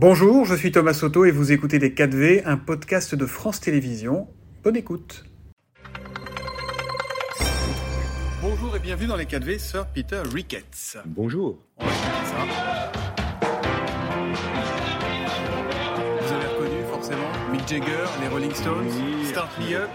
Bonjour, je suis Thomas Soto et vous écoutez Les 4V, un podcast de France Télévisions. Bonne écoute. Bonjour et bienvenue dans Les 4V, Sir Peter Ricketts. Bonjour. On va écouter ça. Vous avez reconnu forcément Mick Jagger, les Rolling Stones, Oui. Start Me Up.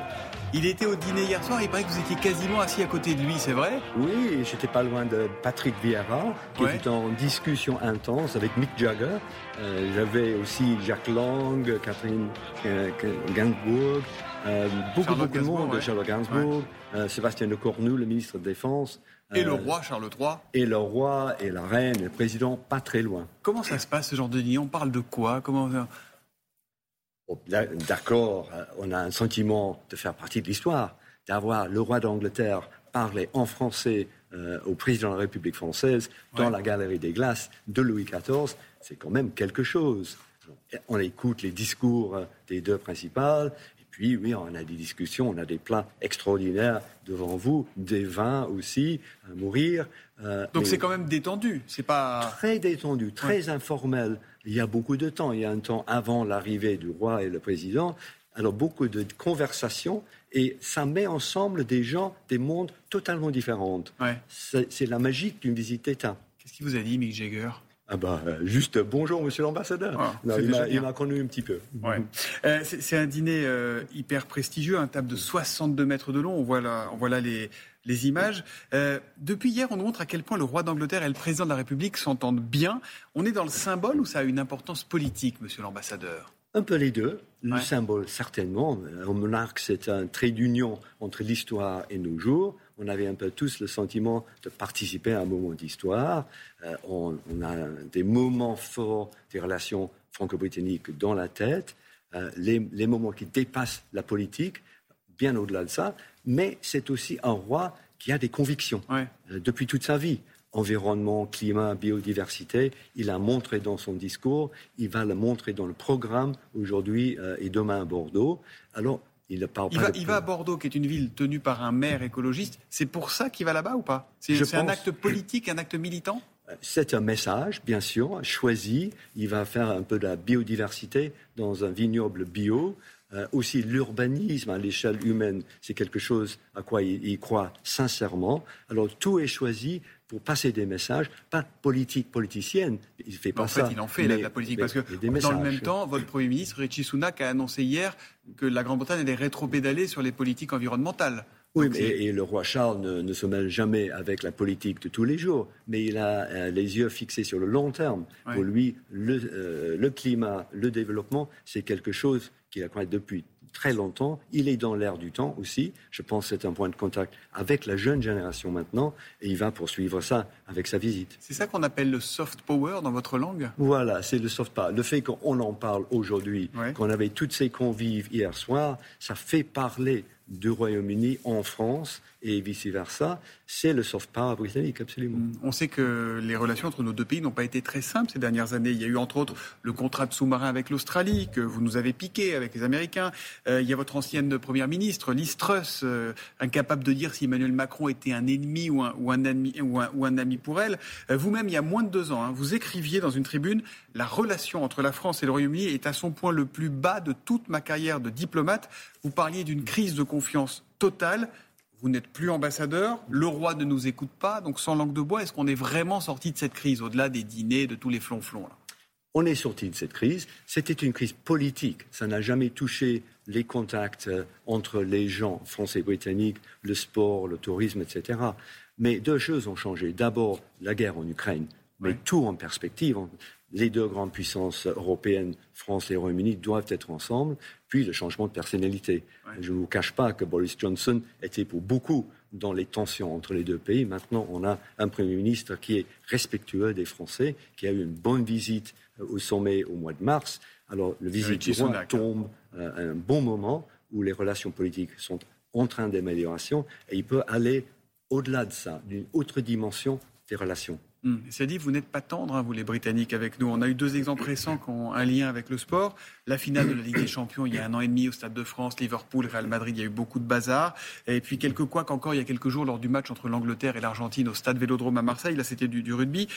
Il était au dîner hier soir, il paraît que vous étiez quasiment assis à côté de lui, c'est vrai? Oui, j'étais pas loin de Patrick Vieira, qui Ouais. était en discussion intense avec Mick Jagger. Euh, J'avais aussi Jacques Lang, Catherine euh, Gainsbourg, euh, beaucoup, beaucoup de monde, ouais. Charles Gainsbourg, euh, Sébastien Lecornu, le ministre de Défense. Et euh, le roi Charles III. Et le roi et la reine, et le président, pas très loin. Comment ça se passe ce genre de dîner? On parle de quoi? Comment D'accord, euh, on a un sentiment de faire partie de l'histoire, d'avoir le roi d'Angleterre parler en français euh, au président de la République française dans Ouais. la galerie des glaces de Louis XIV, c'est quand même quelque chose. On écoute les discours euh, des deux principales, et puis oui, on a des discussions, on a des plats extraordinaires devant vous, des vins aussi à mourir. euh, Donc c'est quand même détendu, c'est pas... très détendu, très informel. Il y a beaucoup de temps. Il y a un temps avant l'arrivée du roi et le président. Alors beaucoup de conversations et ça met ensemble des gens, des mondes totalement différents. Ouais. C'est la magie d'une visite d'État. Qu'est-ce qu'il vous a dit, Mick Jagger? Ah bah juste bonjour Monsieur l'ambassadeur. Ah, il m'a- connu un petit peu. Ouais. Euh, c'est c'est un dîner euh, hyper prestigieux, un table de 62 mètres de long. On voit là, on voit là les, les images. Euh, depuis hier, on nous montre à quel point le roi d'Angleterre et le président de la République s'entendent bien. On est dans le symbole ou ça a une importance politique, monsieur l'ambassadeur? Un peu les deux. Le Ouais. symbole, certainement. Un monarque, c'est un trait d'union entre l'histoire et nos jours. On avait un peu tous le sentiment de participer à un moment d'histoire. Euh, on, on a des moments forts des relations franco-britanniques dans la tête, euh, les, les moments qui dépassent la politique, bien au-delà de ça. Mais c'est aussi un roi qui a des convictions Ouais. euh, depuis toute sa vie. Environnement, climat, biodiversité, il a montré dans son discours, il va le montrer dans le programme aujourd'hui euh, et demain à Bordeaux. Alors, il ne parle Il pas va, de... il va à Bordeaux, qui est une ville tenue par un maire écologiste. C'est pour ça qu'il va là-bas ou pas? C'est c'est un pense. acte politique, un acte militant? C'est un message, bien sûr, choisi. Il va faire un peu de la biodiversité dans un vignoble bio. Euh, aussi, l'urbanisme à l'échelle humaine, c'est quelque chose à quoi il, il croit sincèrement. Alors, tout est choisi pour passer des messages, pas politique politicienne. Il fait Mais pas En fait, il en fait mais- la politique. mais- Parce que des dans le même temps, votre Premier ministre, Richie Sunak, a annoncé hier que la Grande-Bretagne allait rétro-pédaler sur les politiques environnementales. Oui, mais- et, et le roi Charles ne, ne se mêle jamais avec la politique de tous les jours, mais il a euh, les yeux fixés sur le long terme. Pour lui, le, euh, le climat, le développement, c'est quelque chose qu'il a croit depuis très longtemps. Il est dans l'air du temps aussi. Je pense que c'est un point de contact avec la jeune génération maintenant, et il va poursuivre ça avec sa visite. C'est ça qu'on appelle le soft power dans votre langue? Voilà, c'est le soft power. Le fait qu'on en parle aujourd'hui, qu'on avait toutes ces convives hier soir, ça fait parler du Royaume-Uni en France et vice-versa. C'est le soft power britannique, absolument. On sait que les relations entre nos deux pays n'ont pas été très simples ces dernières années. Il y a eu entre autres le contrat de sous-marin avec l'Australie que vous nous avez piqué avec les Américains. Euh, il y a votre ancienne première ministre, Liz Truss, euh, incapable de dire si Emmanuel Macron était un ennemi ou un, ami, ou un ami pour elle. Euh, Vous-même, il y a moins de deux ans, hein, vous écriviez dans une tribune La relation entre la France et le Royaume-Uni est à son point le plus bas de toute ma carrière de diplomate. Vous parliez d'une crise de confiance totale. Vous n'êtes plus ambassadeur, le roi ne nous écoute pas, donc sans langue de bois, est-ce qu'on est vraiment sorti de cette crise, au-delà des dîners, de tous les flonflons là? On est sorti de cette crise. C'était une crise politique. Ça n'a jamais touché les contacts euh, entre les gens français et britanniques, le sport, le tourisme, etc. Mais deux choses ont changé. D'abord, la guerre en Ukraine, mais Oui. tout en perspective. Les deux grandes puissances européennes, France et Royaume-Uni, doivent être ensemble. Puis le changement de personnalité. Ouais. Je ne vous cache pas que Boris Johnson était pour beaucoup dans les tensions entre les deux pays. Maintenant, on a un Premier ministre qui est respectueux des Français, qui a eu une bonne visite euh, au sommet au mois de mars. Alors, le visite du roi Sunak. tombe euh, à un bon moment où les relations politiques sont en train d'amélioration et il peut aller au-delà de ça, d'une autre dimension des relations. Hum, C'est dit, vous n'êtes pas tendre, hein, vous les Britanniques, avec nous. On a eu deux exemples récents qui ont un lien avec le sport. La finale de la Ligue des Champions, il y a un an et demi au Stade de France, Liverpool, Real Madrid, il y a eu beaucoup de bazar. Et puis quelques couacs encore il y a quelques jours lors du match entre l'Angleterre et l'Argentine au Stade Vélodrome à Marseille. Là, c'était du, rugby.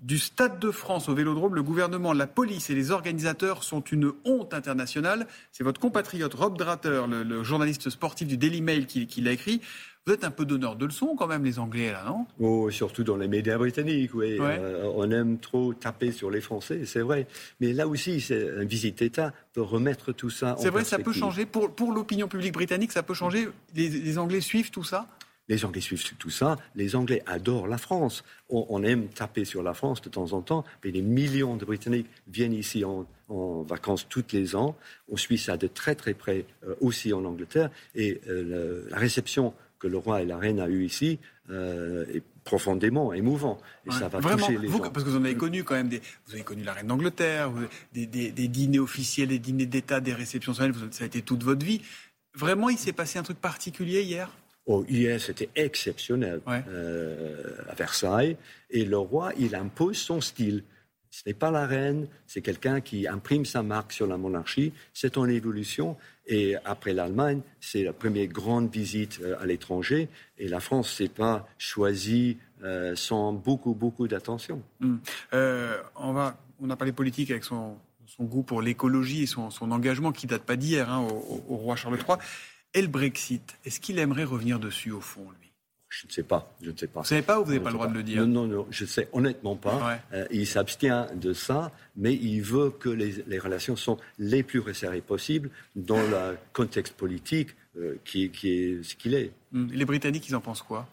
Du Stade de France au Vélodrome, le gouvernement, la police et les organisateurs sont une honte internationale. C'est votre compatriote Rob Dratter, le, journaliste sportif du Daily Mail, qui, qui l'a écrit. Vous êtes un peu donneur de leçons quand même, les Anglais, là, non? Oh, Surtout dans les médias britanniques, oui. Euh, on aime trop taper sur les Français, c'est vrai. Mais là aussi, c'est un visite d'État peut remettre tout ça en C'est vrai, ça peut changer. Pour, pour l'opinion publique britannique, ça peut changer. Les, Anglais suivent tout ça? Les Anglais suivent tout ça. Les Anglais adorent la France. On, aime taper sur la France de temps en temps, mais des millions de Britanniques viennent ici en, vacances tous les ans. On suit ça de très très près euh, aussi en Angleterre. Et euh, la réception que le roi et la reine a eu ici euh, est profondément émouvant. Et ça va toucher les vous, gens. Parce que vous en avez connu quand même, des, vous avez connu la reine d'Angleterre, des, dîners officiels, des dîners d'État, des réceptions solennelles, ça a été toute votre vie. Vraiment, il s'est passé un truc particulier hier? Oh, hier, c'était exceptionnel euh, à Versailles. Et le roi, il impose son style. Ce n'est pas la reine, c'est quelqu'un qui imprime sa marque sur la monarchie. C'est en évolution. Et après l'Allemagne, c'est la première grande visite euh, à l'étranger. Et la France s'est pas choisie euh, sans beaucoup, beaucoup d'attention. Euh, on, va, on a parlé politique avec son, son goût pour l'écologie et son, son, engagement qui date pas d'hier hein, au, au, roi Charles III. Et le Brexit, est-ce qu'il aimerait revenir dessus au fond, lui? Je ne sais pas. Je ne sais pas. Vous savez pas ou vous n'avez pas le droit de le dire? Non, non, non. Je ne sais honnêtement pas. Euh, il s'abstient de ça, mais il veut que les, relations soient les plus resserrées possibles dans le contexte politique euh, qui, est ce qu'il est. Hum. Les Britanniques, ils en pensent quoi?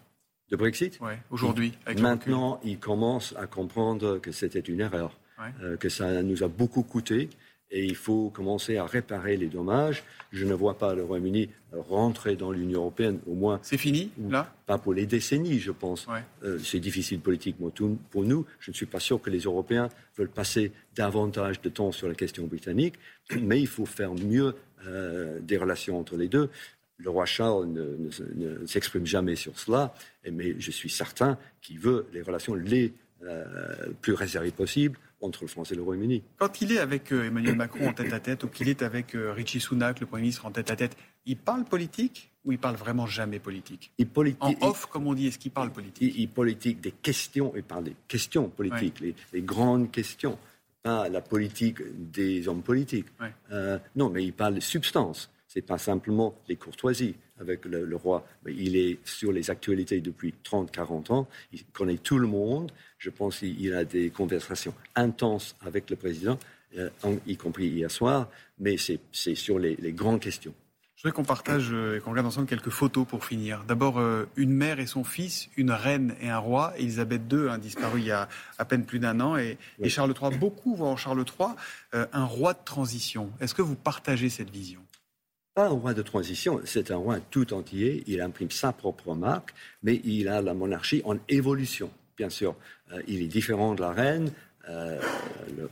De Brexit? Oui, aujourd'hui. Maintenant, ils commencent à comprendre que c'était une erreur, euh, que ça nous a beaucoup coûté et il faut commencer à réparer les dommages. Je ne vois pas le Royaume-Uni rentrer dans l'Union européenne, au moins. C'est fini, là? Pas pour les décennies, je pense. Euh, c'est difficile politiquement pour nous. Je ne suis pas sûr que les Européens veulent passer davantage de temps sur la question britannique, mais il faut faire mieux euh, des relations entre les deux. Le roi Charles ne, s'exprime jamais sur cela, mais je suis certain qu'il veut les relations les plus réservées possibles entre le France et le Royaume-Uni. Quand il est avec euh, Emmanuel Macron en tête à tête ou qu'il est avec euh, Richie Sunak, le Premier ministre, en tête à tête, il parle politique ou il parle vraiment jamais politique? Il En off, comme on dit, est-ce qu'il parle politique? Il, politique des questions, il parle des questions politiques, les, grandes questions, pas la politique des hommes politiques. Euh, non, mais il parle de substance. C'est pas simplement les courtoisies avec le, roi. il est sur les actualités depuis 30, 40 ans. Il connaît tout le monde. Je pense qu'il a des conversations intenses avec le président, euh, y compris hier soir. Mais c'est sur les, grandes questions. Je voudrais qu'on partage euh, et qu'on regarde ensemble quelques photos pour finir. D'abord, euh, une mère et son fils, une reine et un roi. Elisabeth II a disparu il y a à peine plus d'un an. Et, Charles III, beaucoup voient en Charles III un roi de transition. Est-ce que vous partagez cette vision? Pas un roi de transition, c'est un roi tout entier. Il imprime sa propre marque, mais il a la monarchie en évolution, bien sûr. Euh, il est différent de la reine. Euh,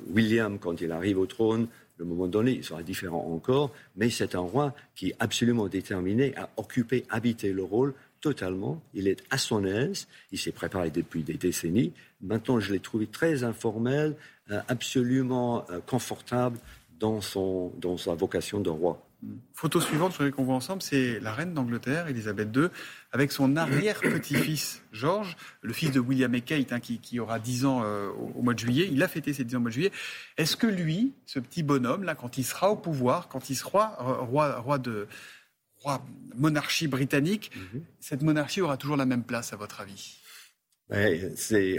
William, quand il arrive au trône, le moment donné, il sera différent encore, mais c'est un roi qui est absolument déterminé à occuper, habiter le rôle totalement. Il est à son aise, il s'est préparé depuis des décennies. Maintenant, je l'ai trouvé très informel, euh, absolument confortable dans, son, dans sa vocation de roi. Photo suivante, voudrais qu'on voit ensemble, c'est la reine d'Angleterre, Elisabeth II, avec son arrière-petit-fils, George, le fils de William et Kate, hein, qui, aura 10 ans euh, au, mois de juillet. Il a fêté ses 10 ans au mois de juillet. Est-ce que lui, ce petit bonhomme, là, quand il sera au pouvoir, quand il sera roi, roi de roi monarchie britannique, mhm. cette monarchie aura toujours la même place, à votre avis?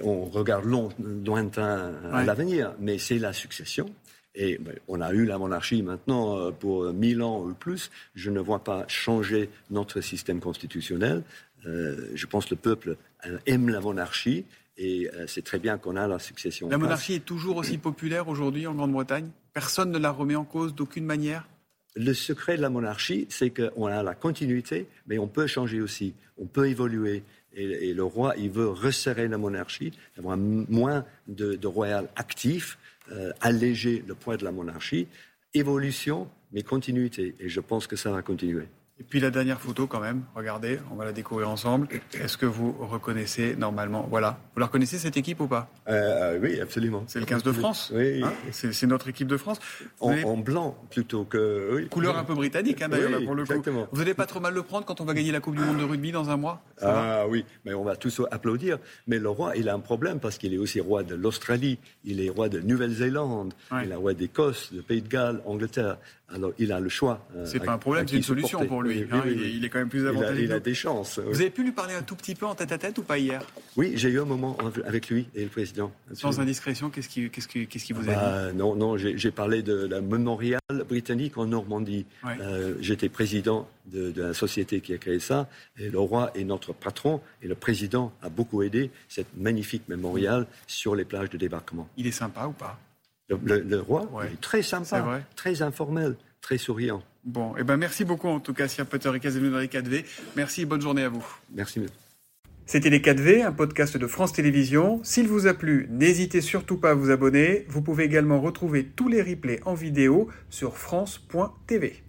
On regarde lointain à l'avenir, mais c'est la succession. Et ben, on a eu la monarchie maintenant euh, pour mille ans ou plus. Je ne vois pas changer notre système constitutionnel. Euh, je pense que le peuple euh, aime la monarchie et c'est très bien qu'on a la succession. La monarchie est toujours aussi populaire aujourd'hui en Grande-Bretagne Personne ne la remet en cause d'aucune manière le secret de la monarchie, c'est qu'on a la continuité, mais on peut changer aussi, on peut évoluer. Et, le roi, il veut resserrer la monarchie, avoir moins de, de royal actifs, euh, alléger le poids de la monarchie. Évolution, mais continuité. Et je pense que ça va continuer. Et puis la dernière photo quand même, regardez, on va la découvrir ensemble. Est-ce que vous reconnaissez normalement Voilà. Vous la reconnaissez cette équipe ou pas? Euh, Oui, absolument. C'est le 15 de France Oui. Hein? C'est notre équipe de France. En, blanc plutôt que. Oui. Couleur un peu britannique hein, d'ailleurs pour le exactement. coup. Vous n'allez pas trop mal le prendre quand on va gagner la Coupe du Monde de rugby dans un mois? Ah oui, mais on va tous applaudir. Mais le roi, il a un problème parce qu'il est aussi roi de l'Australie, il est roi de Nouvelle-Zélande, il est roi d'Écosse, de Pays de Galles, Angleterre. Alors, il a le choix. Euh, c'est pas un problème, c'est une solution pour lui. Hein, il, est, quand même plus avantageux. Il a, des chances. Vous avez pu lui parler un tout petit peu en tête à tête ou pas hier? Oui, j'ai eu un moment avec lui et le président. Sans indiscrétion, qu'est-ce qui, qu'est-ce qui, qu'est-ce qui vous a bah, dit? Non, non, j'ai parlé de la mémorial britannique en Normandie. Euh, j'étais président de, de, la société qui a créé ça et le roi est notre patron et le président a beaucoup aidé cette magnifique mémorial sur les plages de débarquement. Il est sympa ou pas? Le, roi est très sympa, très informel, très souriant. Bon, et eh ben merci beaucoup en tout cas, Sir Peter et dans les 4V. Merci et bonne journée à vous. Merci. C'était Les 4V, un podcast de France Télévisions. S'il vous a plu, n'hésitez surtout pas à vous abonner. Vous pouvez également retrouver tous les replays en vidéo sur France.tv.